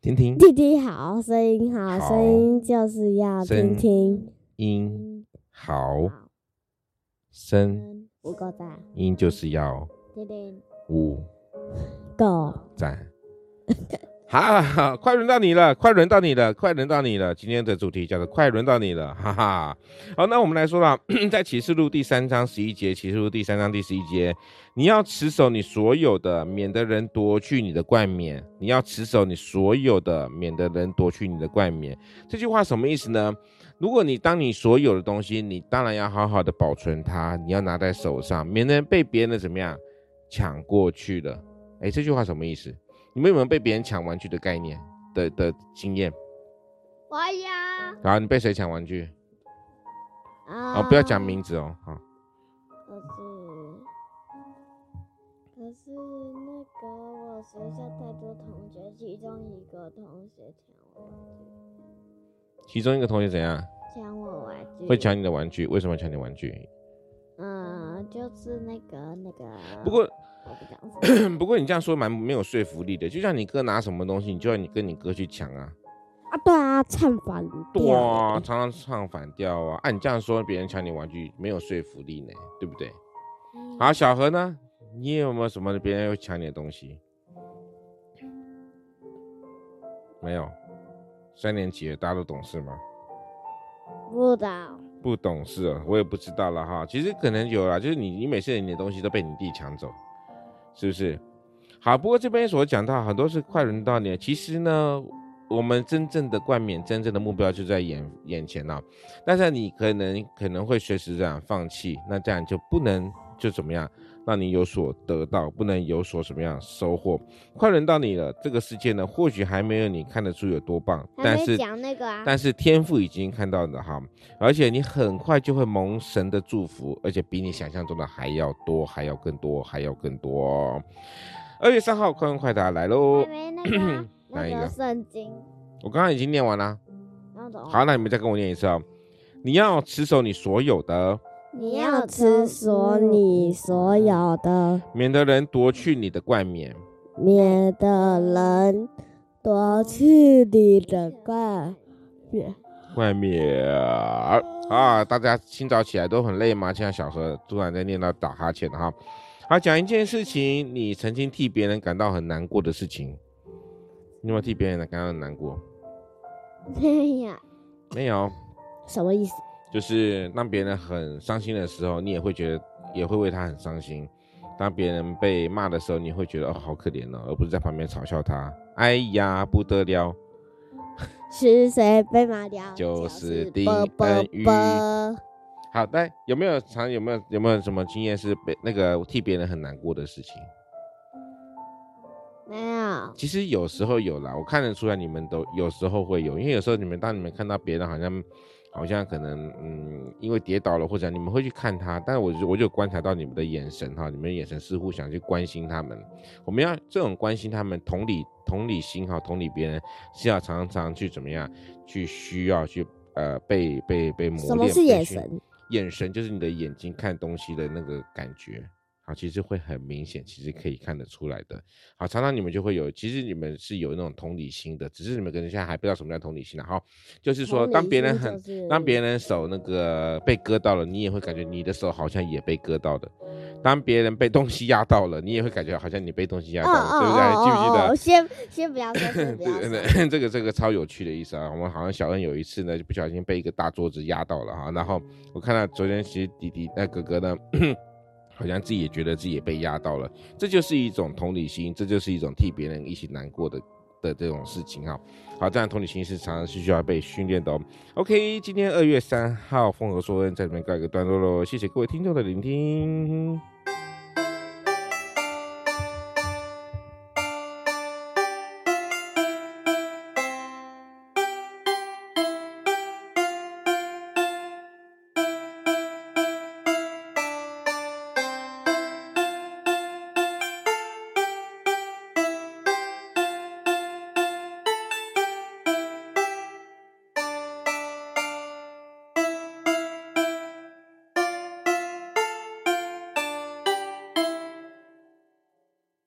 听听，弟弟好声音，好声音就是要听听。音好。声五个赞，音就是要听听五个赞。好，好，好，快轮到你了，快轮到你了，快轮到你了。今天的主题叫做“快轮到你了”，哈哈。好，那我们来说了，在启示录第三章十一节，启示录第三章第十一节，你要持守你所有的，免得人夺去你的冠冕。你要持守你所有的，免得人夺去你的冠冕。这句话什么意思呢？如果你当你所有的东西，你当然要好好的保存它，你要拿在手上，免得被别人怎么样抢过去了。哎，这句话什么意思？你们有没有被别人抢玩具的概念的的经验？我呀。好，你被谁抢玩具？啊、哦，不要讲名字哦。好。可是，可是那个我学校太多同学，其中一个同学抢我玩具。其中一个同学怎样？抢我玩具。会抢你的玩具？为什么抢你玩具？嗯，就是那个那个。不过。不过你这样说蛮没有说服力的，就像你哥拿什么东西，你就要你跟你哥去抢啊。啊，对啊，唱反调。对啊，常常唱反调啊。按、啊、你这样说，别人抢你玩具没有说服力呢，对不对？嗯、好，小何呢？你有没有什么别人会抢你的东西？没有。三年级了，大家都懂事吗？不懂。不懂事啊，我也不知道了哈。其实可能有啦，就是你，你每次你的东西都被你弟抢走。是不是？好，不过这边所讲到很多是快轮到你了。其实呢，我们真正的冠冕，真正的目标就在眼眼前了。但是你可能可能会随时这样放弃，那这样就不能就怎么样？让你有所得到，不能有所什么样收获。快轮到你了，这个世界呢，或许还没有你看得出有多棒，但是讲那个啊，但是天赋已经看到了哈，而且你很快就会蒙神的祝福，而且比你想象中的还要多，还要更多，还要更多。二月三号，快问快答来喽！哪一个圣经？我刚刚已经念完了。好，那你们再跟我念一次哦。你要持守你所有的。你要吃所你所有的，免得人夺去你的冠冕，免得人夺去你的冠冕。冠冕啊！大家清早起来都很累吗？像小何突然在念到打哈欠哈。好，讲一件事情，你曾经替别人感到很难过的事情，你有没有替别人感到很难过？没有，没有，什么意思？就是当别人很伤心的时候，你也会觉得也会为他很伤心；当别人被骂的时候，你会觉得哦好可怜哦，而不是在旁边嘲笑他。哎呀，不得了！是谁被骂掉？就是丁恩宇。好的，有没有常有没有有没有什么经验是被那个替别人很难过的事情？没有。其实有时候有啦，我看得出来你们都有时候会有，因为有时候你们当你们看到别人好像。好像可能，嗯，因为跌倒了或者你们会去看他，但是我就我就观察到你们的眼神哈，你们的眼神似乎想去关心他们。我们要这种关心他们，同理同理心哈，同理别人是要常常去怎么样，去需要去呃被被被磨练。什么是眼神？眼神就是你的眼睛看东西的那个感觉。好，其实会很明显，其实可以看得出来的。好，常常你们就会有，其实你们是有那种同理心的，只是你们可能现在还不知道什么叫同理心了。好，就是说，当别人很，当别人手那个被割到了，你也会感觉你的手好像也被割到的。当别人被东西压到了，你也会感觉好像你被东西压到了，哦、对不对？哦、记不记得？先先不要说，先不要说。对对，这个这个超有趣的意思啊！我们好像小恩有一次呢，就不小心被一个大桌子压到了哈。然后我看到昨天其实弟弟那哥哥呢。好像自己也觉得自己也被压到了，这就是一种同理心，这就是一种替别人一起难过的的这种事情哈。好，这样同理心是常常是需要被训练的哦。OK，今天二月三号，风和说恩在这边告一个段落喽，谢谢各位听众的聆听。